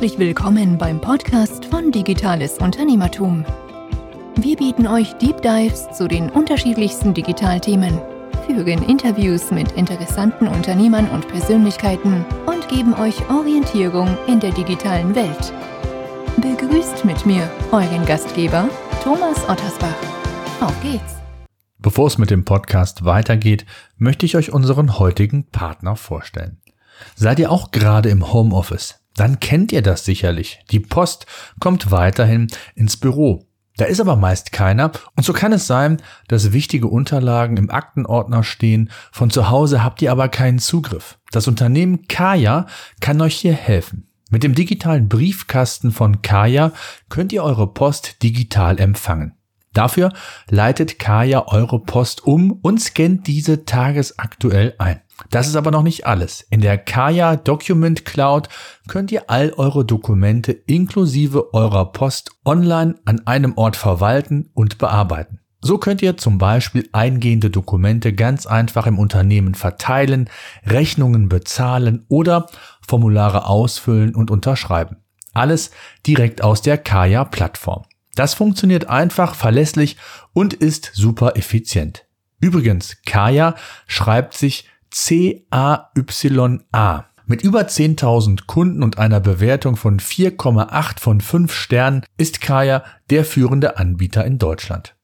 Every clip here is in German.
Herzlich willkommen beim Podcast von Digitales Unternehmertum. Wir bieten euch Deep Dives zu den unterschiedlichsten Digitalthemen, führen Interviews mit interessanten Unternehmern und Persönlichkeiten und geben euch Orientierung in der digitalen Welt. Begrüßt mit mir euren Gastgeber Thomas Ottersbach. Auf geht's! Bevor es mit dem Podcast weitergeht, möchte ich euch unseren heutigen Partner vorstellen. Seid ihr auch gerade im Homeoffice? Dann kennt ihr das sicherlich. Die Post kommt weiterhin ins Büro. Da ist aber meist keiner und so kann es sein, dass wichtige Unterlagen im Aktenordner stehen, von zu Hause habt ihr aber keinen Zugriff. Das Unternehmen Kaya kann euch hier helfen. Mit dem digitalen Briefkasten von Kaya könnt ihr eure Post digital empfangen. Dafür leitet Kaya eure Post um und scannt diese tagesaktuell ein. Das ist aber noch nicht alles. In der Kaya Document Cloud könnt ihr all eure Dokumente inklusive eurer Post online an einem Ort verwalten und bearbeiten. So könnt ihr zum Beispiel eingehende Dokumente ganz einfach im Unternehmen verteilen, Rechnungen bezahlen oder Formulare ausfüllen und unterschreiben. Alles direkt aus der Kaya Plattform. Das funktioniert einfach, verlässlich und ist super effizient. Übrigens, Kaya schreibt sich C-A-Y-A. Mit über 10.000 Kunden und einer Bewertung von 4,8 von 5 Sternen ist Kaya der führende Anbieter in Deutschland.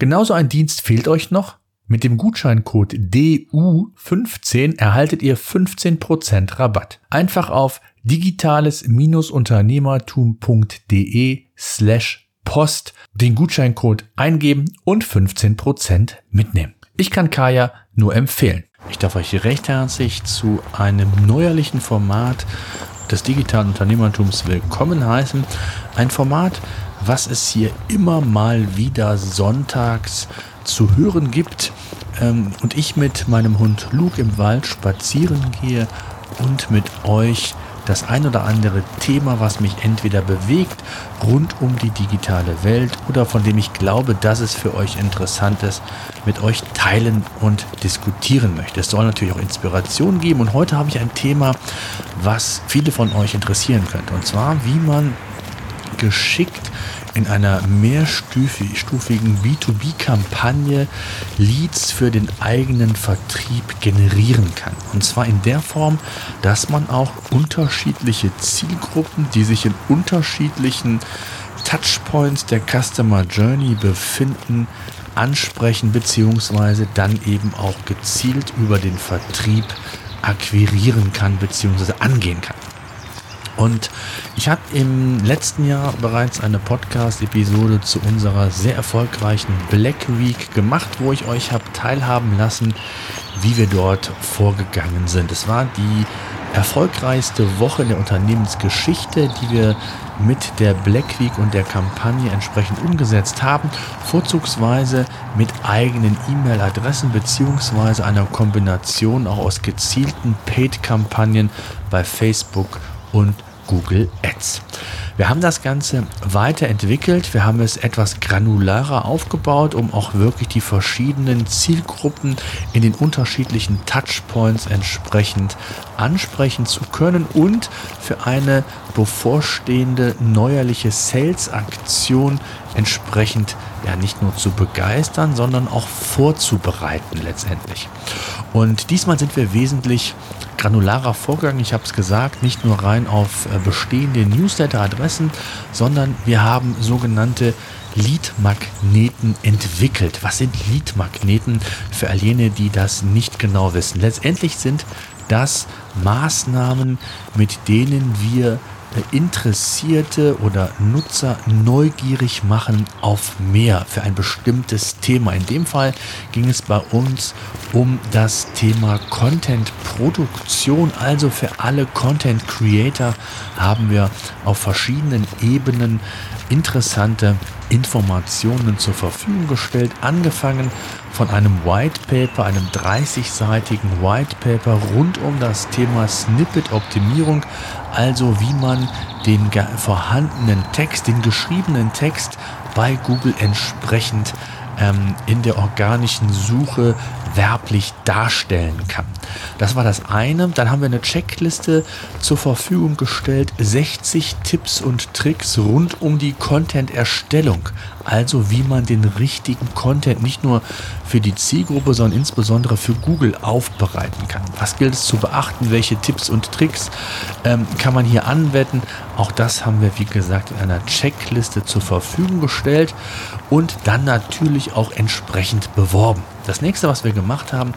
Genauso ein Dienst fehlt euch noch? Mit dem Gutscheincode DU15 erhaltet ihr 15% Rabatt. Einfach auf digitales-unternehmertum.de slash Post den Gutscheincode eingeben und 15% mitnehmen. Ich kann Kaya nur empfehlen. Ich darf euch recht herzlich zu einem neuerlichen Format des digitalen Unternehmertums willkommen heißen. Ein Format, was es hier immer mal wieder sonntags zu hören gibt ähm, und ich mit meinem Hund Luke im Wald spazieren gehe und mit euch das ein oder andere Thema, was mich entweder bewegt rund um die digitale Welt oder von dem ich glaube, dass es für euch interessant ist, mit euch teilen und diskutieren möchte. Es soll natürlich auch Inspiration geben und heute habe ich ein Thema, was viele von euch interessieren könnte. Und zwar, wie man geschickt in einer mehrstufigen B2B-Kampagne Leads für den eigenen Vertrieb generieren kann. Und zwar in der Form, dass man auch unterschiedliche Zielgruppen, die sich in unterschiedlichen Touchpoints der Customer Journey befinden, ansprechen bzw. dann eben auch gezielt über den Vertrieb akquirieren kann bzw. angehen kann. Und ich habe im letzten Jahr bereits eine Podcast-Episode zu unserer sehr erfolgreichen Black Week gemacht, wo ich euch habe teilhaben lassen, wie wir dort vorgegangen sind. Es war die erfolgreichste Woche in der Unternehmensgeschichte, die wir mit der Black Week und der Kampagne entsprechend umgesetzt haben, vorzugsweise mit eigenen E-Mail-Adressen beziehungsweise einer Kombination auch aus gezielten Paid-Kampagnen bei Facebook und Google Ads. Wir haben das Ganze weiterentwickelt. Wir haben es etwas granularer aufgebaut, um auch wirklich die verschiedenen Zielgruppen in den unterschiedlichen Touchpoints entsprechend ansprechen zu können und für eine bevorstehende neuerliche Sales-Aktion entsprechend ja nicht nur zu begeistern, sondern auch vorzubereiten letztendlich. Und diesmal sind wir wesentlich granularer Vorgang. Ich habe es gesagt, nicht nur rein auf äh, bestehende Newsletter-Adressen, sondern wir haben sogenannte Lead-Magneten entwickelt. Was sind Lead-Magneten für all jene, die das nicht genau wissen? Letztendlich sind das Maßnahmen, mit denen wir Interessierte oder Nutzer neugierig machen auf mehr für ein bestimmtes Thema. In dem Fall ging es bei uns um das Thema Content-Produktion. Also für alle Content-Creator haben wir auf verschiedenen Ebenen interessante Informationen zur Verfügung gestellt, angefangen von einem White Paper, einem 30-seitigen White Paper rund um das Thema Snippet-Optimierung, also wie man den vorhandenen Text, den geschriebenen Text bei Google entsprechend ähm, in der organischen Suche werblich darstellen kann. Das war das eine. Dann haben wir eine Checkliste zur Verfügung gestellt. 60 Tipps und Tricks rund um die Content-Erstellung. Also wie man den richtigen Content nicht nur für die Zielgruppe, sondern insbesondere für Google aufbereiten kann. Was gilt es zu beachten? Welche Tipps und Tricks ähm, kann man hier anwenden? Auch das haben wir, wie gesagt, in einer Checkliste zur Verfügung gestellt und dann natürlich auch entsprechend beworben. Das nächste, was wir gemacht haben,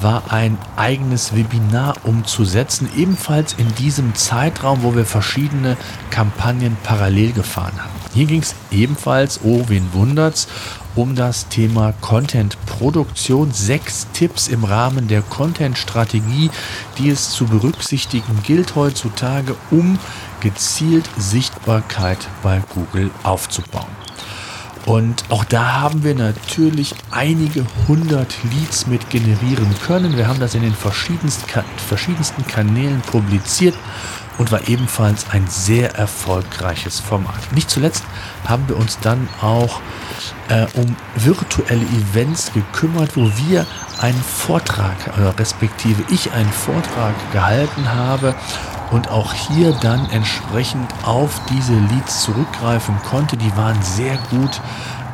war ein eigenes Webinar umzusetzen, ebenfalls in diesem Zeitraum, wo wir verschiedene Kampagnen parallel gefahren haben. Hier ging es ebenfalls, oh, wen wundert's, um das Thema Content-Produktion. Sechs Tipps im Rahmen der Content-Strategie, die es zu berücksichtigen gilt heutzutage, um gezielt Sichtbarkeit bei Google aufzubauen. Und auch da haben wir natürlich einige hundert Leads mit generieren können. Wir haben das in den verschiedensten, verschiedensten Kanälen publiziert und war ebenfalls ein sehr erfolgreiches Format. Nicht zuletzt haben wir uns dann auch äh, um virtuelle Events gekümmert, wo wir einen Vortrag, äh, respektive ich einen Vortrag gehalten habe und auch hier dann entsprechend auf diese Leads zurückgreifen konnte. Die waren sehr gut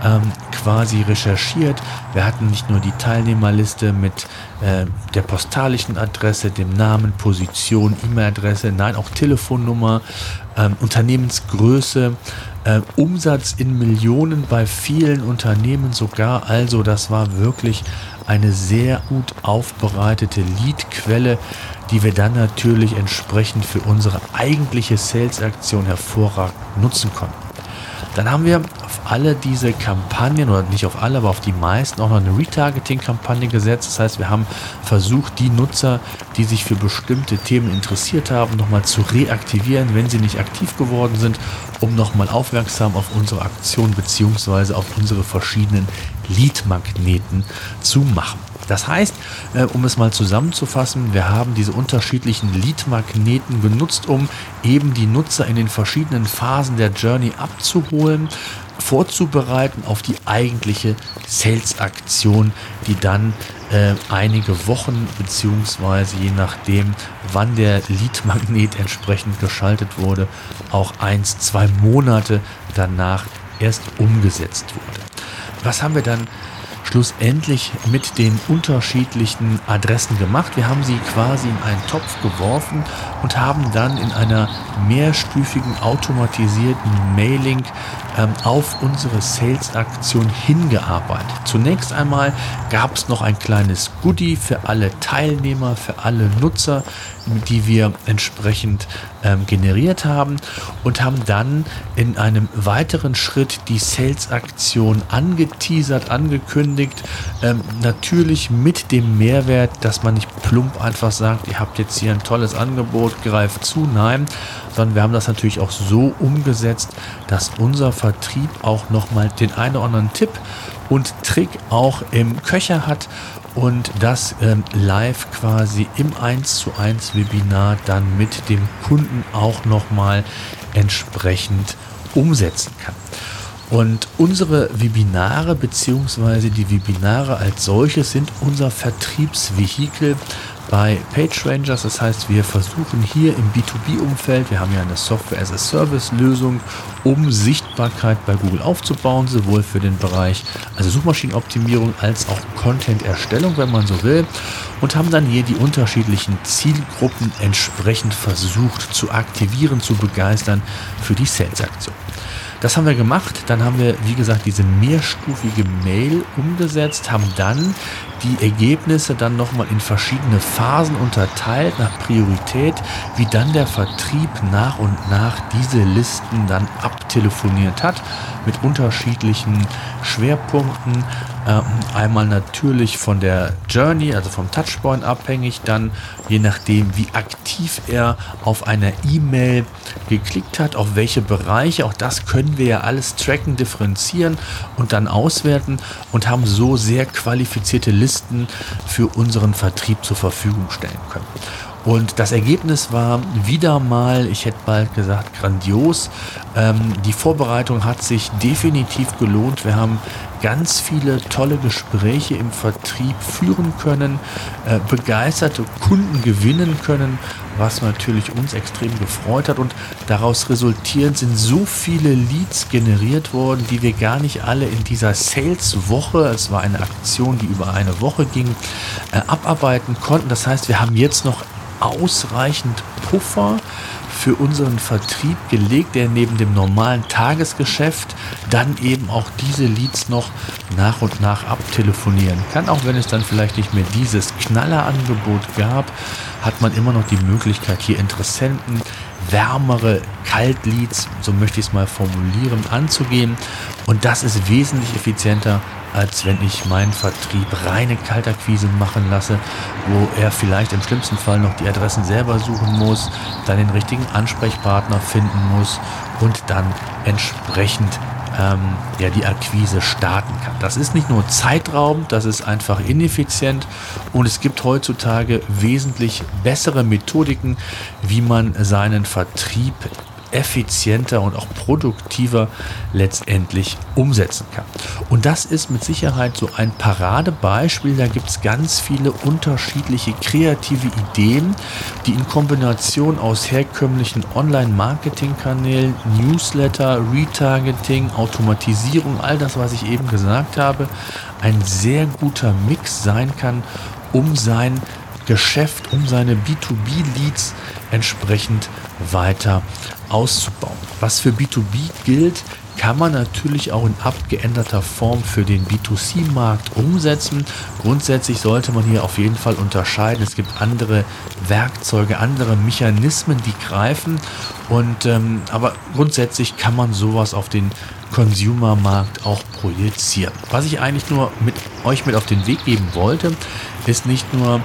ähm, quasi recherchiert. Wir hatten nicht nur die Teilnehmerliste mit äh, der postalischen Adresse, dem Namen, Position, E-Mail-Adresse, nein, auch Telefonnummer, ähm, Unternehmensgröße, äh, Umsatz in Millionen bei vielen Unternehmen sogar. Also das war wirklich eine sehr gut aufbereitete Lead-Quelle, die wir dann natürlich entsprechend für unsere eigentliche Sales-Aktion hervorragend nutzen konnten. Dann haben wir auf alle diese Kampagnen, oder nicht auf alle, aber auf die meisten auch noch eine Retargeting-Kampagne gesetzt. Das heißt, wir haben versucht, die Nutzer, die sich für bestimmte Themen interessiert haben, nochmal zu reaktivieren, wenn sie nicht aktiv geworden sind, um nochmal aufmerksam auf unsere Aktion bzw. auf unsere verschiedenen Lead-Magneten zu machen. Das heißt, äh, um es mal zusammenzufassen, wir haben diese unterschiedlichen Lead-Magneten genutzt, um eben die Nutzer in den verschiedenen Phasen der Journey abzuholen, vorzubereiten auf die eigentliche Sales-Aktion, die dann äh, einige Wochen beziehungsweise je nachdem, wann der Lead-Magnet entsprechend geschaltet wurde, auch eins, zwei Monate danach erst umgesetzt wurde. Was haben wir dann schlussendlich mit den unterschiedlichen Adressen gemacht. Wir haben sie quasi in einen Topf geworfen und haben dann in einer mehrstufigen automatisierten Mailing ähm, auf unsere Sales-Aktion hingearbeitet. Zunächst einmal gab es noch ein kleines Goodie für alle Teilnehmer, für alle Nutzer, die wir entsprechend ähm, generiert haben und haben dann in einem weiteren Schritt die Sales-Aktion angeteasert, angekündigt. Ähm, natürlich mit dem Mehrwert, dass man nicht plump einfach sagt, ihr habt jetzt hier ein tolles Angebot, greift zu. Nein, sondern wir haben das natürlich auch so umgesetzt, dass unser Vertrieb auch nochmal den einen oder anderen Tipp und Trick auch im Köcher hat und das ähm, live quasi im 1 zu 1 Webinar dann mit dem Kunden auch nochmal entsprechend umsetzen kann. Und unsere Webinare bzw. die Webinare als solches sind unser Vertriebsvehikel bei PageRangers. Das heißt, wir versuchen hier im B2B-Umfeld, wir haben ja eine Software-as-a-Service-Lösung, um Sichtbarkeit bei Google aufzubauen, sowohl für den Bereich also Suchmaschinenoptimierung als auch Content-Erstellung, wenn man so will, und haben dann hier die unterschiedlichen Zielgruppen entsprechend versucht zu aktivieren, zu begeistern für die Sales-Aktion. Das haben wir gemacht. Dann haben wir, wie gesagt, diese mehrstufige Mail umgesetzt, haben dann die Ergebnisse dann nochmal in verschiedene Phasen unterteilt nach Priorität, wie dann der Vertrieb nach und nach diese Listen dann abtelefoniert hat mit unterschiedlichen Schwerpunkten. Ähm, einmal natürlich von der Journey, also vom Touchpoint abhängig, dann je nachdem, wie aktiv er auf einer E-Mail geklickt hat, auf welche Bereiche, auch das können wir ja alles tracken, differenzieren und dann auswerten und haben so sehr qualifizierte Listen für unseren Vertrieb zur Verfügung stellen können. Und das Ergebnis war wieder mal, ich hätte bald gesagt, grandios. Ähm, die Vorbereitung hat sich definitiv gelohnt. Wir haben ganz viele tolle Gespräche im Vertrieb führen können, äh, begeisterte Kunden gewinnen können, was natürlich uns extrem gefreut hat. Und daraus resultierend sind so viele Leads generiert worden, die wir gar nicht alle in dieser Sales-Woche, es war eine Aktion, die über eine Woche ging, äh, abarbeiten konnten. Das heißt, wir haben jetzt noch ausreichend Puffer für unseren Vertrieb gelegt, der neben dem normalen Tagesgeschäft dann eben auch diese Leads noch nach und nach abtelefonieren kann. Auch wenn es dann vielleicht nicht mehr dieses Knallerangebot gab, hat man immer noch die Möglichkeit, hier Interessenten wärmere Kaltleads, so möchte ich es mal formulieren, anzugehen. Und das ist wesentlich effizienter als wenn ich meinen Vertrieb reine Kaltakquise machen lasse, wo er vielleicht im schlimmsten Fall noch die Adressen selber suchen muss, dann den richtigen Ansprechpartner finden muss und dann entsprechend ähm, ja, die Akquise starten kann. Das ist nicht nur zeitraubend, das ist einfach ineffizient und es gibt heutzutage wesentlich bessere Methodiken, wie man seinen Vertrieb effizienter und auch produktiver letztendlich umsetzen kann. Und das ist mit Sicherheit so ein Paradebeispiel. Da gibt es ganz viele unterschiedliche kreative Ideen, die in Kombination aus herkömmlichen Online-Marketing-Kanälen, Newsletter, Retargeting, Automatisierung, all das, was ich eben gesagt habe, ein sehr guter Mix sein kann, um sein Geschäft, um seine B2B-Leads entsprechend weiter auszubauen. Was für B2B gilt, kann man natürlich auch in abgeänderter Form für den B2C-Markt umsetzen. Grundsätzlich sollte man hier auf jeden Fall unterscheiden. Es gibt andere Werkzeuge, andere Mechanismen, die greifen. Und ähm, aber grundsätzlich kann man sowas auf den Consumer-Markt auch projizieren. Was ich eigentlich nur mit euch mit auf den Weg geben wollte, ist nicht nur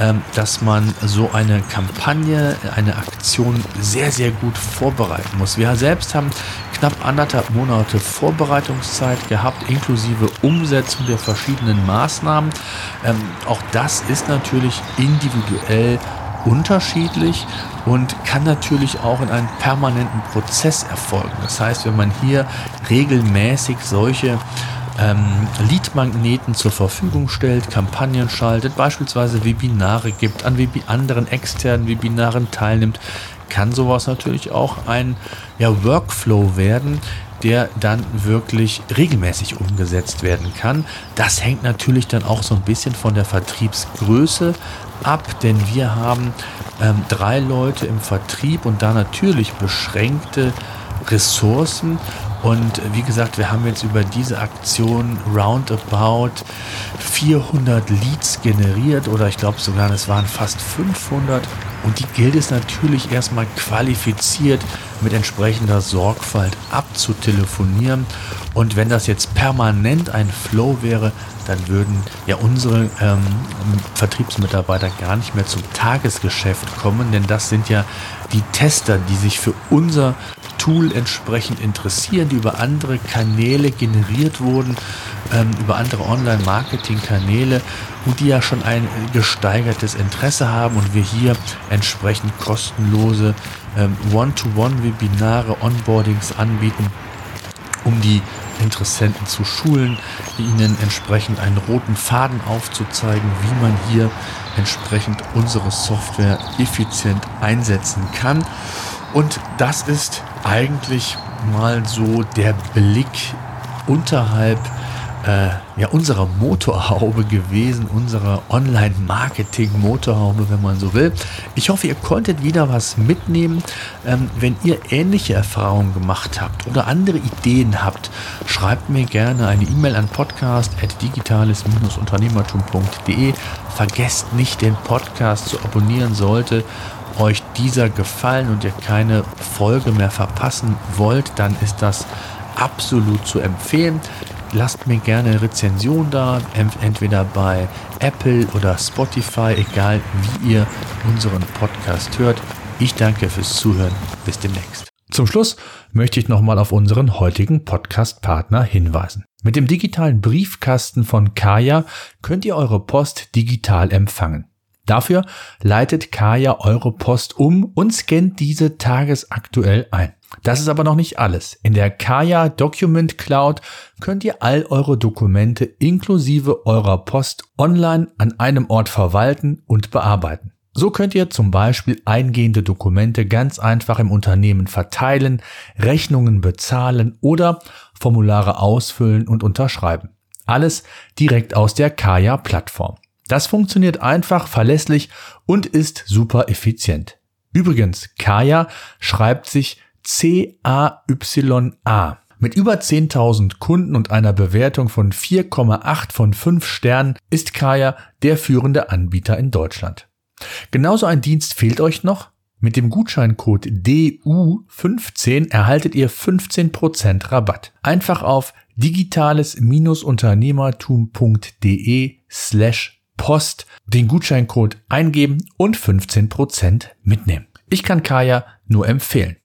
ähm, dass man so eine Kampagne, eine Aktion sehr, sehr gut vorbereiten muss. Wir selbst haben knapp anderthalb Monate Vorbereitungszeit gehabt, inklusive Umsetzung der verschiedenen Maßnahmen. Ähm, auch das ist natürlich individuell unterschiedlich und kann natürlich auch in einem permanenten Prozess erfolgen. Das heißt, wenn man hier regelmäßig solche ähm, Leadmagneten zur Verfügung stellt, Kampagnen schaltet, beispielsweise Webinare gibt, an Web anderen externen Webinaren teilnimmt, kann sowas natürlich auch ein ja, Workflow werden, der dann wirklich regelmäßig umgesetzt werden kann. Das hängt natürlich dann auch so ein bisschen von der Vertriebsgröße ab, denn wir haben ähm, drei Leute im Vertrieb und da natürlich beschränkte Ressourcen und wie gesagt, wir haben jetzt über diese Aktion roundabout 400 Leads generiert oder ich glaube sogar, es waren fast 500. Und die gilt es natürlich erstmal qualifiziert mit entsprechender Sorgfalt abzutelefonieren. Und wenn das jetzt permanent ein Flow wäre, dann würden ja unsere ähm, Vertriebsmitarbeiter gar nicht mehr zum Tagesgeschäft kommen, denn das sind ja die Tester, die sich für unser Tool entsprechend interessieren, die über andere Kanäle generiert wurden, ähm, über andere Online-Marketing-Kanäle und die ja schon ein gesteigertes Interesse haben und wir hier entsprechend kostenlose ähm, One-to-One-Webinare, Onboardings anbieten, um die Interessenten zu schulen, ihnen entsprechend einen roten Faden aufzuzeigen, wie man hier entsprechend unsere Software effizient einsetzen kann. Und das ist eigentlich mal so der Blick unterhalb äh, ja, unserer Motorhaube gewesen, unserer Online-Marketing-Motorhaube, wenn man so will. Ich hoffe, ihr konntet wieder was mitnehmen. Ähm, wenn ihr ähnliche Erfahrungen gemacht habt oder andere Ideen habt, schreibt mir gerne eine E-Mail an podcast.digitales-unternehmertum.de. Vergesst nicht, den Podcast zu abonnieren, sollte euch dieser gefallen und ihr keine Folge mehr verpassen wollt, dann ist das absolut zu empfehlen. Lasst mir gerne Rezension da, entweder bei Apple oder Spotify, egal wie ihr unseren Podcast hört. Ich danke fürs Zuhören. Bis demnächst. Zum Schluss möchte ich nochmal auf unseren heutigen Podcast-Partner hinweisen. Mit dem digitalen Briefkasten von Kaya könnt ihr eure Post digital empfangen. Dafür leitet Kaya eure Post um und scannt diese tagesaktuell ein. Das ist aber noch nicht alles. In der Kaya Document Cloud könnt ihr all eure Dokumente inklusive eurer Post online an einem Ort verwalten und bearbeiten. So könnt ihr zum Beispiel eingehende Dokumente ganz einfach im Unternehmen verteilen, Rechnungen bezahlen oder Formulare ausfüllen und unterschreiben. Alles direkt aus der Kaya-Plattform. Das funktioniert einfach, verlässlich und ist super effizient. Übrigens, Kaya schreibt sich C-A-Y-A. Mit über 10.000 Kunden und einer Bewertung von 4,8 von 5 Sternen ist Kaya der führende Anbieter in Deutschland. Genauso ein Dienst fehlt euch noch? Mit dem Gutscheincode DU15 erhaltet ihr 15% Rabatt. Einfach auf digitales-unternehmertum.de slash Post den Gutscheincode eingeben und 15% mitnehmen. Ich kann Kaya nur empfehlen.